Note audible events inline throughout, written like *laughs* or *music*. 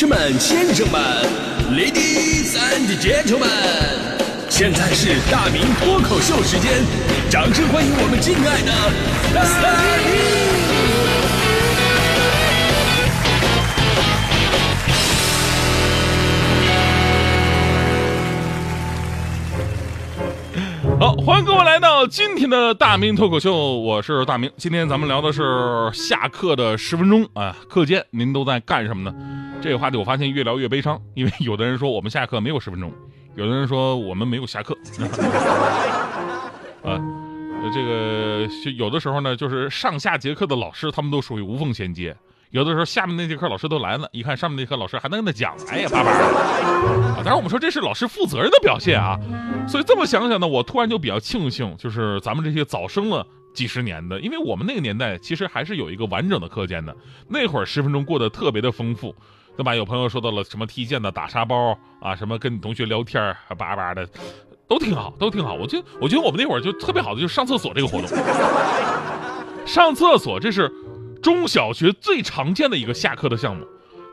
士们、先生们，Ladies and Gentlemen，现在是大明脱口秀时间，掌声欢迎我们敬爱的大明！好，欢迎各位来到今天的大明脱口秀，我是大明。今天咱们聊的是下课的十分钟啊，课间您都在干什么呢？这个话题我发现越聊越悲伤，因为有的人说我们下课没有十分钟，有的人说我们没有下课。*laughs* 啊，这个有的时候呢，就是上下节课的老师他们都属于无缝衔接。有的时候下面那节课老师都来了，一看上面那节课老师还能跟他讲，哎呀，叭叭。啊，当然我们说这是老师负责任的表现啊。所以这么想想呢，我突然就比较庆幸，就是咱们这些早生了几十年的，因为我们那个年代其实还是有一个完整的课间的。那会儿十分钟过得特别的丰富，对吧？有朋友说到了什么踢毽子、打沙包啊，什么跟你同学聊天还叭叭的，都挺好，都挺好。我就我觉得我们那会儿就特别好的就是上厕所这个活动，上厕所这是。中小学最常见的一个下课的项目，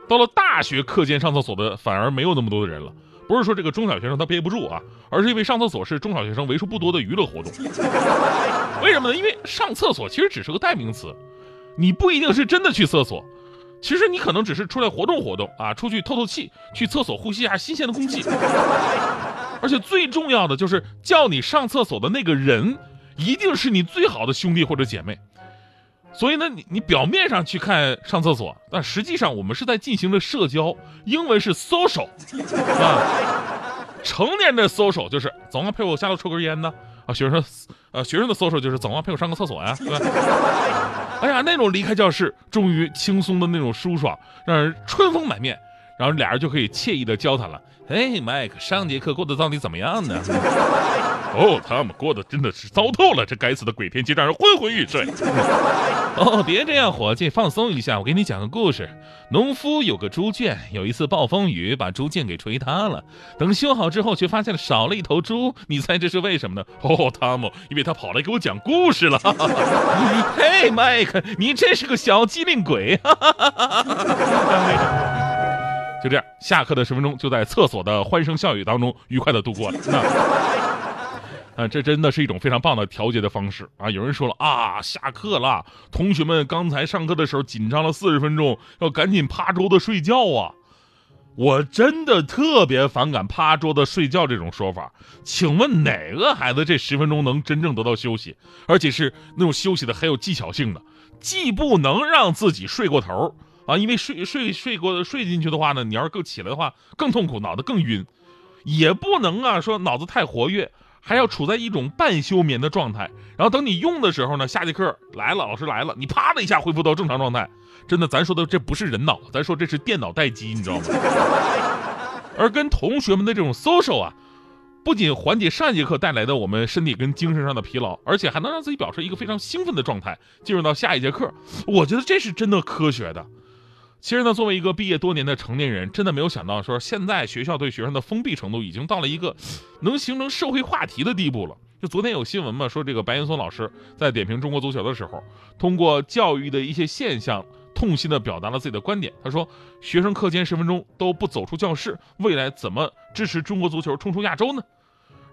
到了大学课间上厕所的反而没有那么多的人了。不是说这个中小学生他憋不住啊，而是因为上厕所是中小学生为数不多的娱乐活动。为什么呢？因为上厕所其实只是个代名词，你不一定是真的去厕所，其实你可能只是出来活动活动啊，出去透透气，去厕所呼吸一下新鲜的空气。而且最重要的就是叫你上厕所的那个人，一定是你最好的兄弟或者姐妹。所以呢，你你表面上去看上厕所，但实际上我们是在进行着社交，英文是 social，啊，成年的 social 就是走啊陪我下楼抽根烟呢，啊学生，呃学生的 social 就是走啊陪我上个厕所呀，对吧？哎呀，那种离开教室终于轻松的那种舒爽，让人春风满面，然后俩人就可以惬意的交谈了。哎，麦克，上节课过得到底怎么样呢？*laughs* 哦，他们过得真的是糟透了，这该死的鬼天气让人昏昏欲睡。*laughs* 哦，别这样，伙计，放松一下，我给你讲个故事。农夫有个猪圈，有一次暴风雨把猪圈给吹塌了。等修好之后，却发现了少了一头猪。你猜这是为什么呢？哦，汤姆，因为他跑来给我讲故事了。*laughs* 嘿，麦克，你真是个小机灵鬼。就这样，下课的十分钟就在厕所的欢声笑语当中愉快的度过了。啊，*laughs* 这真的是一种非常棒的调节的方式啊！有人说了啊，下课了，同学们刚才上课的时候紧张了四十分钟，要赶紧趴桌子睡觉啊！我真的特别反感趴桌子睡觉这种说法。请问哪个孩子这十分钟能真正得到休息，而且是那种休息的很有技巧性的？既不能让自己睡过头啊，因为睡睡睡过睡进去的话呢，你要是够起来的话更痛苦，脑子更晕；也不能啊说脑子太活跃。还要处在一种半休眠的状态，然后等你用的时候呢，下节课来了，老师来了，你啪的一下恢复到正常状态。真的，咱说的这不是人脑，咱说这是电脑待机，你知道吗？*laughs* 而跟同学们的这种 social 啊，不仅缓解上一节课带来的我们身体跟精神上的疲劳，而且还能让自己保持一个非常兴奋的状态，进入到下一节课。我觉得这是真的科学的。其实呢，作为一个毕业多年的成年人，真的没有想到说现在学校对学生的封闭程度已经到了一个能形成社会话题的地步了。就昨天有新闻嘛，说这个白岩松老师在点评中国足球的时候，通过教育的一些现象，痛心的表达了自己的观点。他说，学生课间十分钟都不走出教室，未来怎么支持中国足球冲出亚洲呢？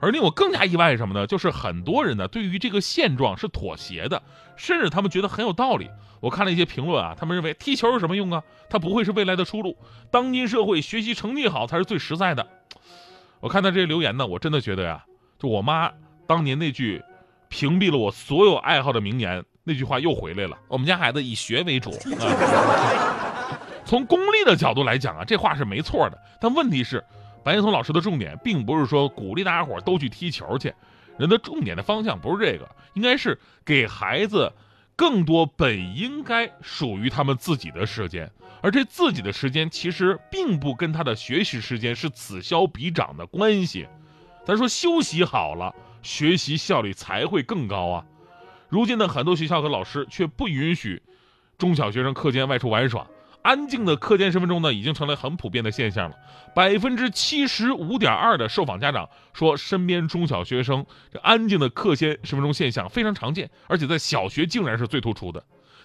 而令我更加意外是什么呢？就是很多人呢对于这个现状是妥协的，甚至他们觉得很有道理。我看了一些评论啊，他们认为踢球有什么用啊？它不会是未来的出路。当今社会学习成绩好才是最实在的。我看到这些留言呢，我真的觉得呀，就我妈当年那句屏蔽了我所有爱好的名言，那句话又回来了。我们家孩子以学为主。*laughs* 从功利的角度来讲啊，这话是没错的。但问题是。白岩松老师的重点并不是说鼓励大家伙都去踢球去，人的重点的方向不是这个，应该是给孩子更多本应该属于他们自己的时间，而这自己的时间其实并不跟他的学习时间是此消彼长的关系。咱说休息好了，学习效率才会更高啊。如今的很多学校和老师却不允许中小学生课间外出玩耍。安静的课间十分钟呢，已经成了很普遍的现象了。百分之七十五点二的受访家长说，身边中小学生这安静的课间十分钟现象非常常见，而且在小学竟然是最突出的。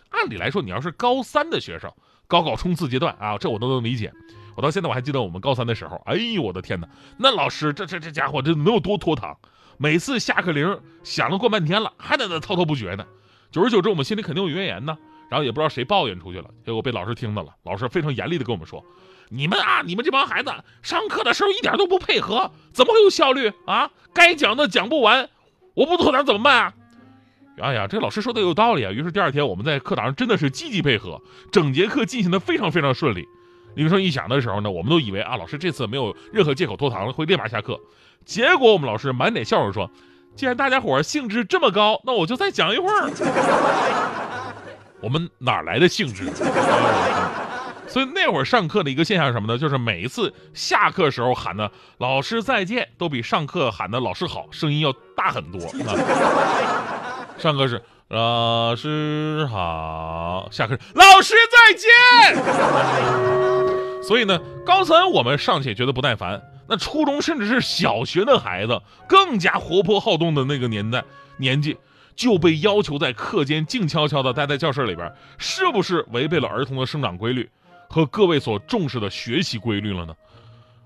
按理来说，你要是高三的学生，高考冲刺阶段啊，这我都能理解。我到现在我还记得我们高三的时候，哎呦我的天哪，那老师这这这家伙这能有多拖堂？每次下课铃响了过半天了，还在那滔滔不绝呢。久而久之，我们心里肯定有怨言呢。然后也不知道谁抱怨出去了，结果被老师听到了。老师非常严厉的跟我们说：“你们啊，你们这帮孩子上课的时候一点都不配合，怎么会有效率啊？该讲的讲不完，我不拖堂怎么办啊？”哎呀，这老师说的有道理啊。于是第二天我们在课堂上真的是积极配合，整节课进行的非常非常顺利。铃声一响的时候呢，我们都以为啊，老师这次没有任何借口拖堂了，会立马下课。结果我们老师满脸笑容说：“既然大家伙兴致这么高，那我就再讲一会儿。”我们哪来的兴致？*laughs* 所以那会儿上课的一个现象是什么呢？就是每一次下课时候喊的“老师再见”，都比上课喊的“老师好”声音要大很多。*laughs* 上课是“老师好”，下课“老师再见”。所以呢，高三我们尚且觉得不耐烦，那初中甚至是小学的孩子，更加活泼好动的那个年代年纪。就被要求在课间静悄悄地待在教室里边，是不是违背了儿童的生长规律和各位所重视的学习规律了呢？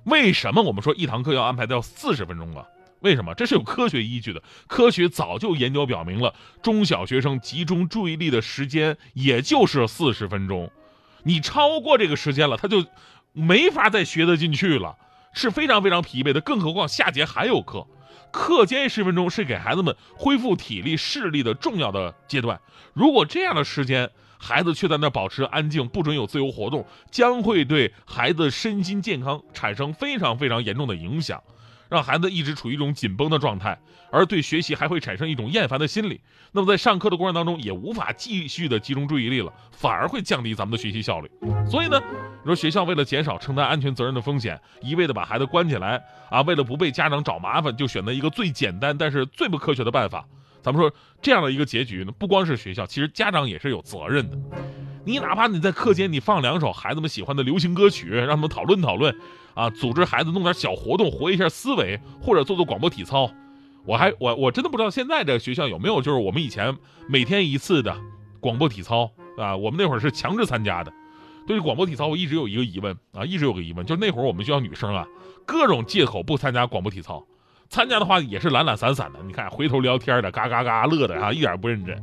为什么我们说一堂课要安排到四十分钟啊？为什么？这是有科学依据的。科学早就研究表明了，中小学生集中注意力的时间也就是四十分钟，你超过这个时间了，他就没法再学得进去了，是非常非常疲惫的。更何况下节还有课。课间十分钟是给孩子们恢复体力、视力的重要的阶段。如果这样的时间，孩子却在那保持安静，不准有自由活动，将会对孩子身心健康产生非常非常严重的影响。让孩子一直处于一种紧绷的状态，而对学习还会产生一种厌烦的心理。那么在上课的过程当中，也无法继续的集中注意力了，反而会降低咱们的学习效率。所以呢，你说学校为了减少承担安全责任的风险，一味的把孩子关起来啊，为了不被家长找麻烦，就选择一个最简单但是最不科学的办法。咱们说这样的一个结局呢，不光是学校，其实家长也是有责任的。你哪怕你在课间你放两首孩子们喜欢的流行歌曲，让他们讨论讨论，啊，组织孩子弄点小活动，活一下思维，或者做做广播体操。我还我我真的不知道现在的学校有没有，就是我们以前每天一次的广播体操啊，我们那会儿是强制参加的。对于广播体操，我一直有一个疑问啊，一直有个疑问，就是那会儿我们学校女生啊，各种借口不参加广播体操，参加的话也是懒懒散散的，你看回头聊天的，嘎嘎嘎乐的啊，一点不认真。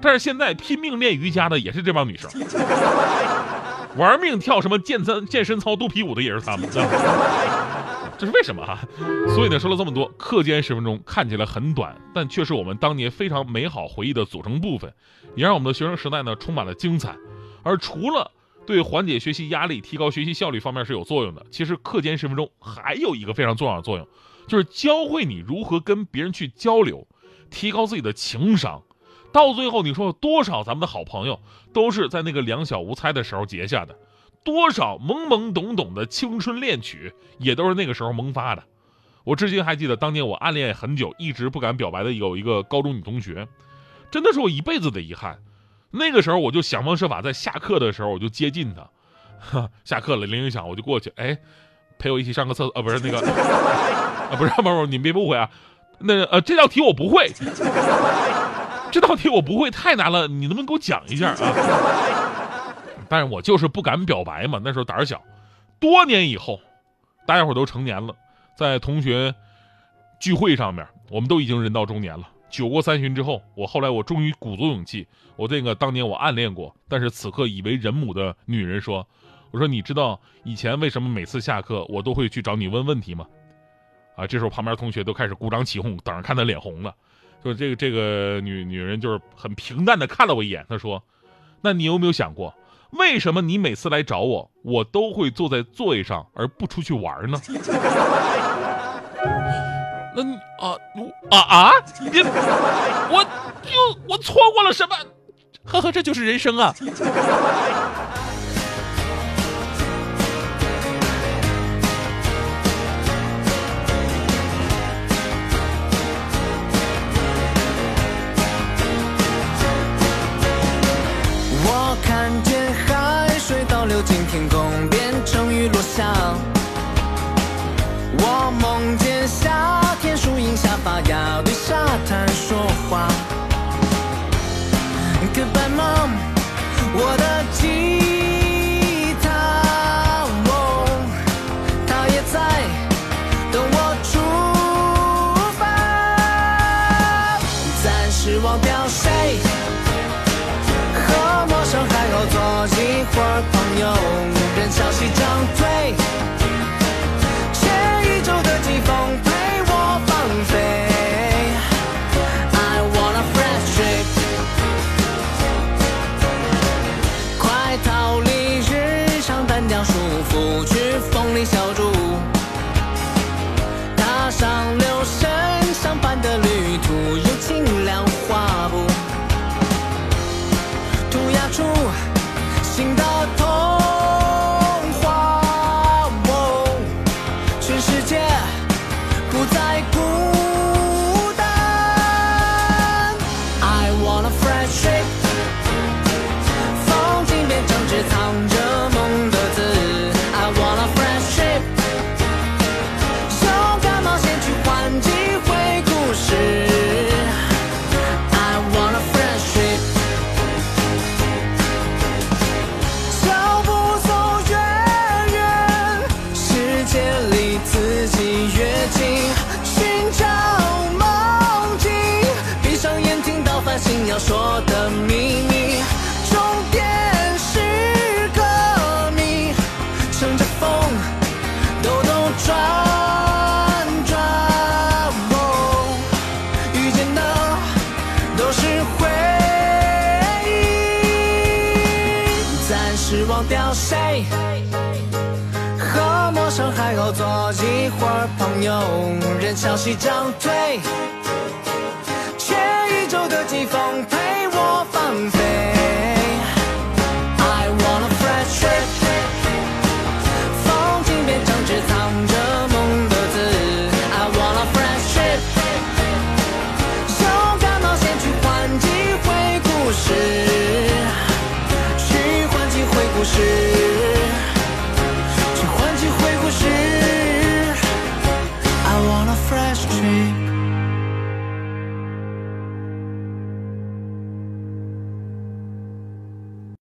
但是现在拼命练瑜伽的也是这帮女生，玩命跳什么健身健身操、肚皮舞的也是他们，*laughs* 这是为什么哈？所以呢，说了这么多，课间十分钟看起来很短，但却是我们当年非常美好回忆的组成部分，也让我们的学生时代呢充满了精彩。而除了对缓解学习压力、提高学习效率方面是有作用的，其实课间十分钟还有一个非常重要的作用，就是教会你如何跟别人去交流，提高自己的情商。到最后，你说多少咱们的好朋友都是在那个两小无猜的时候结下的？多少懵懵懂懂的青春恋曲也都是那个时候萌发的。我至今还记得当年我暗恋很久，一直不敢表白的有一个高中女同学，真的是我一辈子的遗憾。那个时候我就想方设法在下课的时候我就接近她，下课了铃一响我就过去，哎，陪我一起上个厕所啊，不是那个 *laughs* 啊，不是不是，你别误会啊，那呃这道题我不会。这道题我不会，太难了，你能不能给我讲一下啊？但是我就是不敢表白嘛，那时候胆儿小。多年以后，大家伙都成年了，在同学聚会上面，我们都已经人到中年了。酒过三巡之后，我后来我终于鼓足勇气，我这个当年我暗恋过，但是此刻已为人母的女人说：“我说你知道以前为什么每次下课我都会去找你问问题吗？”啊，这时候旁边同学都开始鼓掌起哄，等着看他脸红了。就这个这个女女人就是很平淡的看了我一眼，她说：“那你有没有想过，为什么你每次来找我，我都会坐在座位上而不出去玩呢？” *laughs* 那你啊啊啊！你我就我错过了什么？呵呵，这就是人生啊！流进天空变成雨落下，我梦见夏天树荫下发芽，对沙滩说话，good bye mom。我的吉他梦，他也在等我出发，暂时忘掉谁，和陌生海鸥做一会儿。拂去风里小竹。掉谁，和陌生海鸥做一会儿朋友，任潮西涨退，缺一周的季风。